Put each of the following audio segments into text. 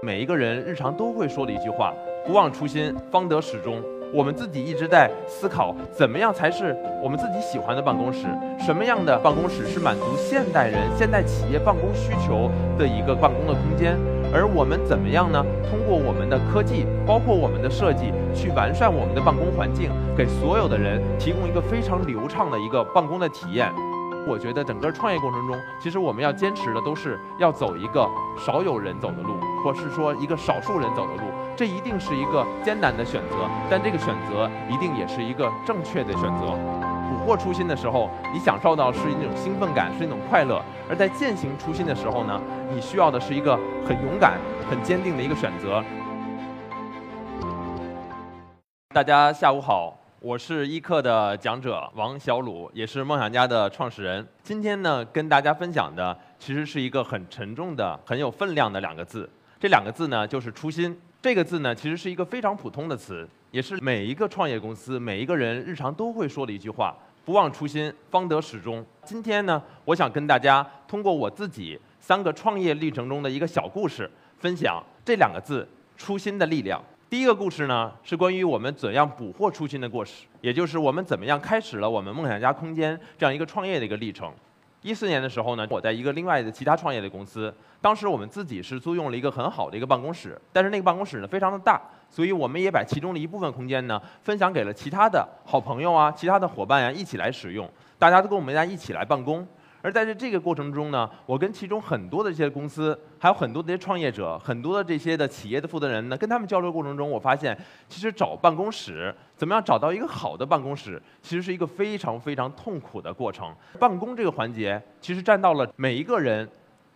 每一个人日常都会说的一句话：“不忘初心，方得始终。”我们自己一直在思考，怎么样才是我们自己喜欢的办公室？什么样的办公室是满足现代人、现代企业办公需求的一个办公的空间？而我们怎么样呢？通过我们的科技，包括我们的设计，去完善我们的办公环境，给所有的人提供一个非常流畅的一个办公的体验。我觉得整个创业过程中，其实我们要坚持的都是要走一个少有人走的路，或是说一个少数人走的路。这一定是一个艰难的选择，但这个选择一定也是一个正确的选择。捕获初心的时候，你享受到是一种兴奋感，是一种快乐；而在践行初心的时候呢，你需要的是一个很勇敢、很坚定的一个选择。大家下午好，我是易课的讲者王小鲁，也是梦想家的创始人。今天呢，跟大家分享的其实是一个很沉重的、很有分量的两个字，这两个字呢，就是初心。这个字呢，其实是一个非常普通的词，也是每一个创业公司、每一个人日常都会说的一句话：“不忘初心，方得始终。”今天呢，我想跟大家通过我自己三个创业历程中的一个小故事，分享这两个字“初心”的力量。第一个故事呢，是关于我们怎样捕获初心的故事，也就是我们怎么样开始了我们梦想家空间这样一个创业的一个历程。一四年的时候呢，我在一个另外的其他创业的公司，当时我们自己是租用了一个很好的一个办公室，但是那个办公室呢非常的大，所以我们也把其中的一部分空间呢分享给了其他的好朋友啊、其他的伙伴呀一起来使用，大家都跟我们家一起来办公。而在这这个过程中呢，我跟其中很多的这些公司，还有很多的这些创业者，很多的这些的企业的负责人呢，跟他们交流过程中，我发现，其实找办公室，怎么样找到一个好的办公室，其实是一个非常非常痛苦的过程。办公这个环节，其实占到了每一个人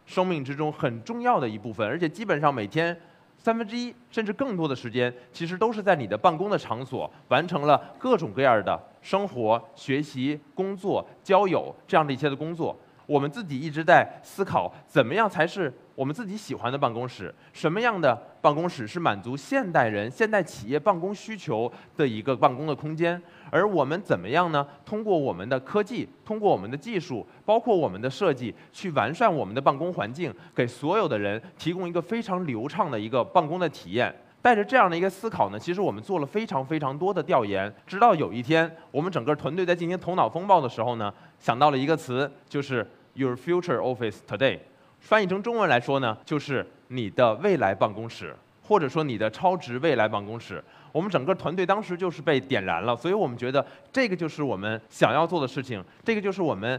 生命之中很重要的一部分，而且基本上每天。三分之一甚至更多的时间，其实都是在你的办公的场所完成了各种各样的生活、学习、工作、交友这样的一些的工作。我们自己一直在思考，怎么样才是我们自己喜欢的办公室？什么样的办公室是满足现代人、现代企业办公需求的一个办公的空间？而我们怎么样呢？通过我们的科技，通过我们的技术，包括我们的设计，去完善我们的办公环境，给所有的人提供一个非常流畅的一个办公的体验。带着这样的一个思考呢，其实我们做了非常非常多的调研，直到有一天，我们整个团队在进行头脑风暴的时候呢，想到了一个词，就是 Your Future Office Today，翻译成中文来说呢，就是你的未来办公室，或者说你的超值未来办公室。我们整个团队当时就是被点燃了，所以我们觉得这个就是我们想要做的事情，这个就是我们。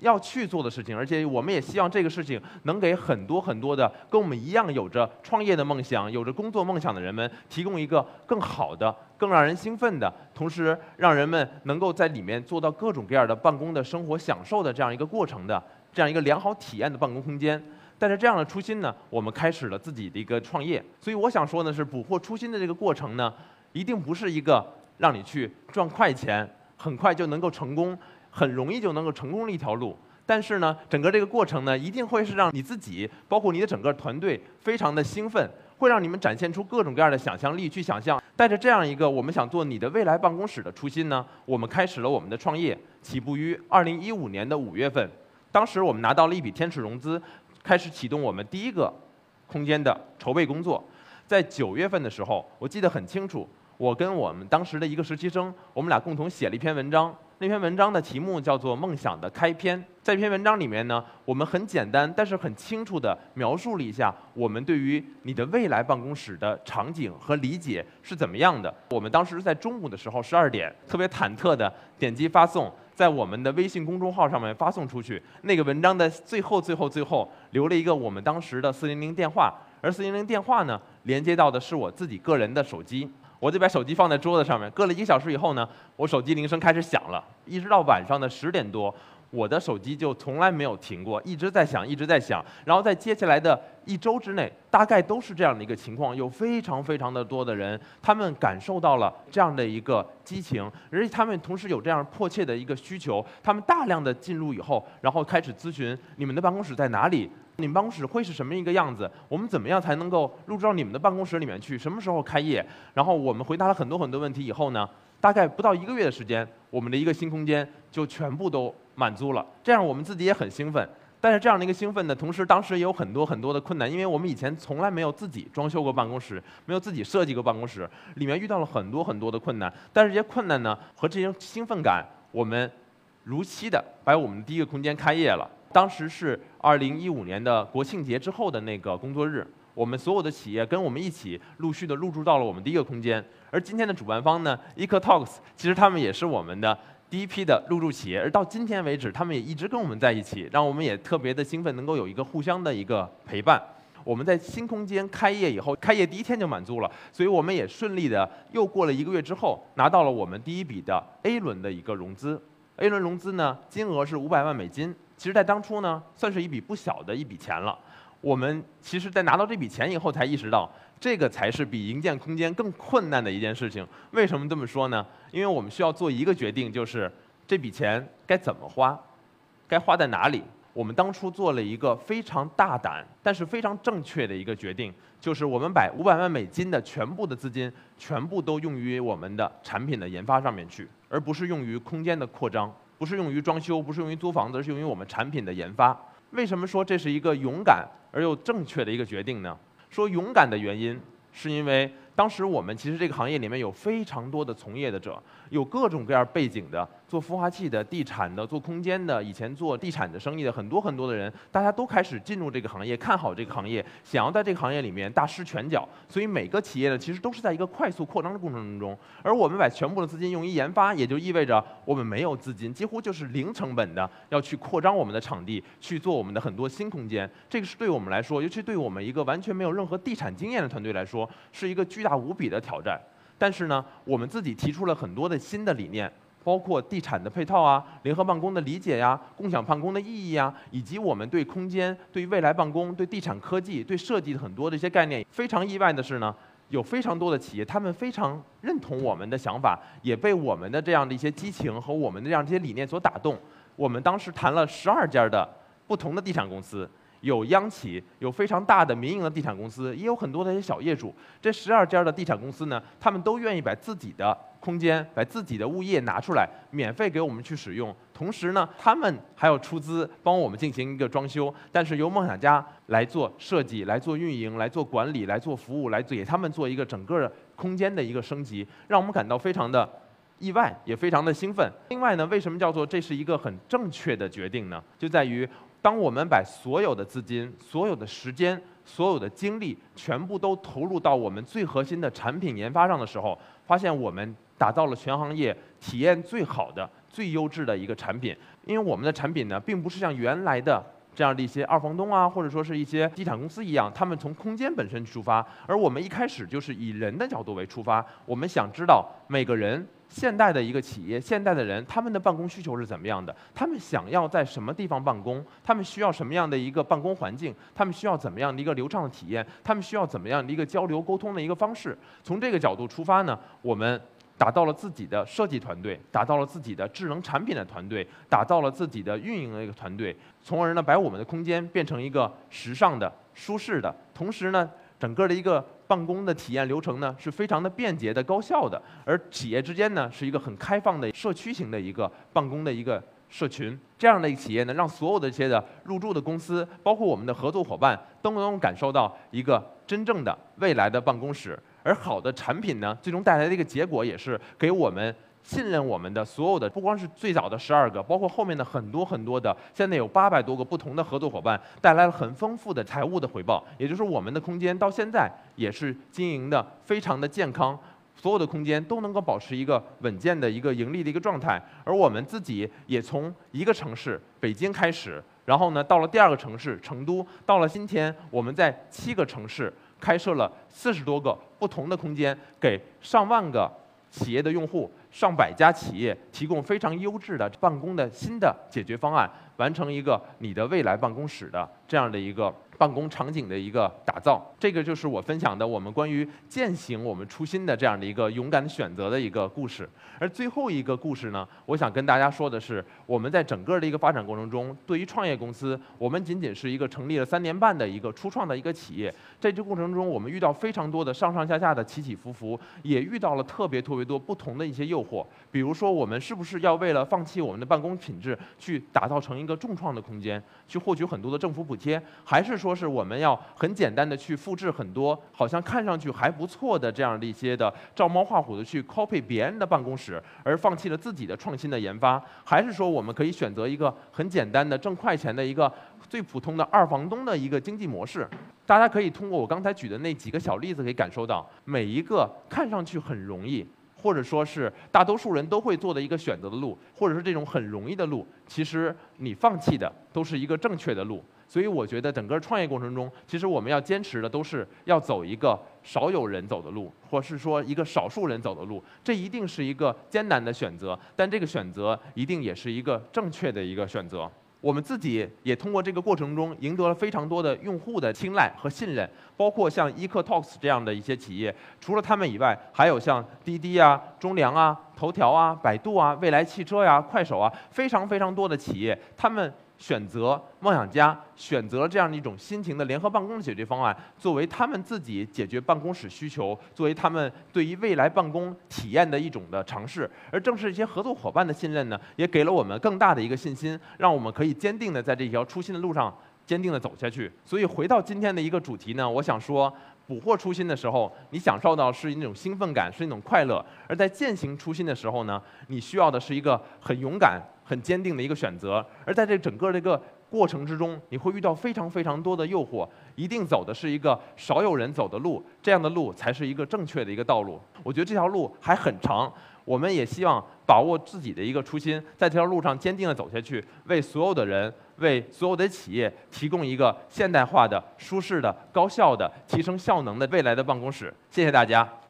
要去做的事情，而且我们也希望这个事情能给很多很多的跟我们一样有着创业的梦想、有着工作梦想的人们提供一个更好的、更让人兴奋的，同时让人们能够在里面做到各种各样的办公的生活享受的这样一个过程的这样一个良好体验的办公空间。带着这样的初心呢，我们开始了自己的一个创业。所以我想说的是，捕获初心的这个过程呢，一定不是一个让你去赚快钱、很快就能够成功。很容易就能够成功的一条路，但是呢，整个这个过程呢，一定会是让你自己，包括你的整个团队，非常的兴奋，会让你们展现出各种各样的想象力去想象。带着这样一个我们想做你的未来办公室的初心呢，我们开始了我们的创业，起步于二零一五年的五月份，当时我们拿到了一笔天使融资，开始启动我们第一个空间的筹备工作。在九月份的时候，我记得很清楚，我跟我们当时的一个实习生，我们俩共同写了一篇文章。那篇文章的题目叫做《梦想的开篇》。在这篇文章里面呢，我们很简单，但是很清楚地描述了一下我们对于你的未来办公室的场景和理解是怎么样的。我们当时在中午的时候，十二点，特别忐忑地点击发送，在我们的微信公众号上面发送出去。那个文章的最后、最后、最后留了一个我们当时的四零零电话，而四零零电话呢，连接到的是我自己个人的手机。我就把手机放在桌子上面，搁了一个小时以后呢，我手机铃声开始响了，一直到晚上的十点多，我的手机就从来没有停过，一直在响，一直在响。然后在接下来的一周之内，大概都是这样的一个情况，有非常非常的多的人，他们感受到了这样的一个激情，而且他们同时有这样迫切的一个需求，他们大量的进入以后，然后开始咨询你们的办公室在哪里。你们办公室会是什么一个样子？我们怎么样才能够入住到你们的办公室里面去？什么时候开业？然后我们回答了很多很多问题以后呢，大概不到一个月的时间，我们的一个新空间就全部都满租了。这样我们自己也很兴奋。但是这样的一个兴奋呢，同时当时也有很多很多的困难，因为我们以前从来没有自己装修过办公室，没有自己设计过办公室，里面遇到了很多很多的困难。但是这些困难呢，和这些兴奋感，我们如期的把我们的第一个空间开业了。当时是二零一五年的国庆节之后的那个工作日，我们所有的企业跟我们一起陆续的入驻到了我们第一个空间。而今天的主办方呢，EcoTalks，其实他们也是我们的。第一批的入驻企业，而到今天为止，他们也一直跟我们在一起，让我们也特别的兴奋，能够有一个互相的一个陪伴。我们在新空间开业以后，开业第一天就满租了，所以我们也顺利的又过了一个月之后，拿到了我们第一笔的 A 轮的一个融资。A 轮融资呢，金额是五百万美金，其实在当初呢，算是一笔不小的一笔钱了。我们其实，在拿到这笔钱以后，才意识到。这个才是比营建空间更困难的一件事情。为什么这么说呢？因为我们需要做一个决定，就是这笔钱该怎么花，该花在哪里。我们当初做了一个非常大胆，但是非常正确的一个决定，就是我们把五百万美金的全部的资金，全部都用于我们的产品的研发上面去，而不是用于空间的扩张，不是用于装修，不是用于租房子，而是用于我们产品的研发。为什么说这是一个勇敢而又正确的一个决定呢？说勇敢的原因，是因为。当时我们其实这个行业里面有非常多的从业的者，有各种各样背景的，做孵化器的、地产的、做空间的，以前做地产的生意的很多很多的人，大家都开始进入这个行业，看好这个行业，想要在这个行业里面大施拳脚。所以每个企业呢，其实都是在一个快速扩张的过程当中。而我们把全部的资金用于研发，也就意味着我们没有资金，几乎就是零成本的要去扩张我们的场地，去做我们的很多新空间。这个是对我们来说，尤其对我们一个完全没有任何地产经验的团队来说，是一个巨。大无比的挑战，但是呢，我们自己提出了很多的新的理念，包括地产的配套啊，联合办公的理解呀，共享办公的意义呀，以及我们对空间、对未来办公、对地产科技、对设计的很多的一些概念。非常意外的是呢，有非常多的企业，他们非常认同我们的想法，也被我们的这样的一些激情和我们的这样这些理念所打动。我们当时谈了十二家的不同的地产公司。有央企，有非常大的民营的地产公司，也有很多的一些小业主。这十二家的地产公司呢，他们都愿意把自己的空间、把自己的物业拿出来，免费给我们去使用。同时呢，他们还要出资帮我们进行一个装修，但是由梦想家来做设计、来做运营、来做管理、来做服务，来给他们做一个整个空间的一个升级，让我们感到非常的意外，也非常的兴奋。另外呢，为什么叫做这是一个很正确的决定呢？就在于。当我们把所有的资金、所有的时间、所有的精力全部都投入到我们最核心的产品研发上的时候，发现我们打造了全行业体验最好的、最优质的一个产品。因为我们的产品呢，并不是像原来的这样的一些二房东啊，或者说是一些地产公司一样，他们从空间本身出发，而我们一开始就是以人的角度为出发。我们想知道每个人。现代的一个企业，现代的人，他们的办公需求是怎么样的？他们想要在什么地方办公？他们需要什么样的一个办公环境？他们需要怎么样的一个流畅的体验？他们需要怎么样的一个交流沟通的一个方式？从这个角度出发呢，我们打造了自己的设计团队，打造了自己的智能产品的团队，打造了自己的运营的一个团队，从而呢，把我们的空间变成一个时尚的、舒适的，同时呢。整个的一个办公的体验流程呢，是非常的便捷的、高效的，而企业之间呢，是一个很开放的社区型的一个办公的一个社群。这样的一个企业呢，让所有的这些的入驻的公司，包括我们的合作伙伴，都能感受到一个真正的未来的办公室。而好的产品呢，最终带来的一个结果，也是给我们。信任我们的所有的，不光是最早的十二个，包括后面的很多很多的，现在有八百多个不同的合作伙伴，带来了很丰富的财务的回报。也就是我们的空间到现在也是经营的非常的健康，所有的空间都能够保持一个稳健的一个盈利的一个状态。而我们自己也从一个城市北京开始，然后呢到了第二个城市成都，到了今天我们在七个城市开设了四十多个不同的空间，给上万个。企业的用户，上百家企业提供非常优质的办公的新的解决方案，完成一个你的未来办公室的这样的一个办公场景的一个打造，这个就是我分享的我们关于践行我们初心的这样的一个勇敢选择的一个故事。而最后一个故事呢，我想跟大家说的是，我们在整个的一个发展过程中，对于创业公司，我们仅仅是一个成立了三年半的一个初创的一个企业，在这过程中，我们遇到非常多的上上下下的起起伏伏，也遇到了特别特别多不同的一些诱惑。比如说，我们是不是要为了放弃我们的办公品质，去打造成一个重创的空间，去获取很多的政府补贴，还是说是我们要很简单的去复制很多好像看上去还不错的这样的一些的照猫画虎的去 copy 别人的办公室，而放弃了自己的创新的研发？还是说我们可以选择一个很简单的挣快钱的一个最普通的二房东的一个经济模式？大家可以通过我刚才举的那几个小例子，可以感受到每一个看上去很容易。或者说是大多数人都会做的一个选择的路，或者是这种很容易的路，其实你放弃的都是一个正确的路。所以我觉得整个创业过程中，其实我们要坚持的都是要走一个少有人走的路，或是说一个少数人走的路。这一定是一个艰难的选择，但这个选择一定也是一个正确的一个选择。我们自己也通过这个过程中赢得了非常多的用户的青睐和信任，包括像依客 Talks 这样的一些企业，除了他们以外，还有像滴滴啊、中粮啊、头条啊、百度啊、未来汽车呀、快手啊，非常非常多的企业，他们。选择梦想家，选择这样的一种新型的联合办公的解决方案，作为他们自己解决办公室需求，作为他们对于未来办公体验的一种的尝试。而正是一些合作伙伴的信任呢，也给了我们更大的一个信心，让我们可以坚定的在这条初心的路上坚定的走下去。所以回到今天的一个主题呢，我想说。捕获初心的时候，你享受到是一种兴奋感，是一种快乐；而在践行初心的时候呢，你需要的是一个很勇敢、很坚定的一个选择。而在这整个这个过程之中，你会遇到非常非常多的诱惑，一定走的是一个少有人走的路，这样的路才是一个正确的一个道路。我觉得这条路还很长。我们也希望把握自己的一个初心，在这条路上坚定的走下去，为所有的人，为所有的企业提供一个现代化的、舒适的、高效的、提升效能的未来的办公室。谢谢大家。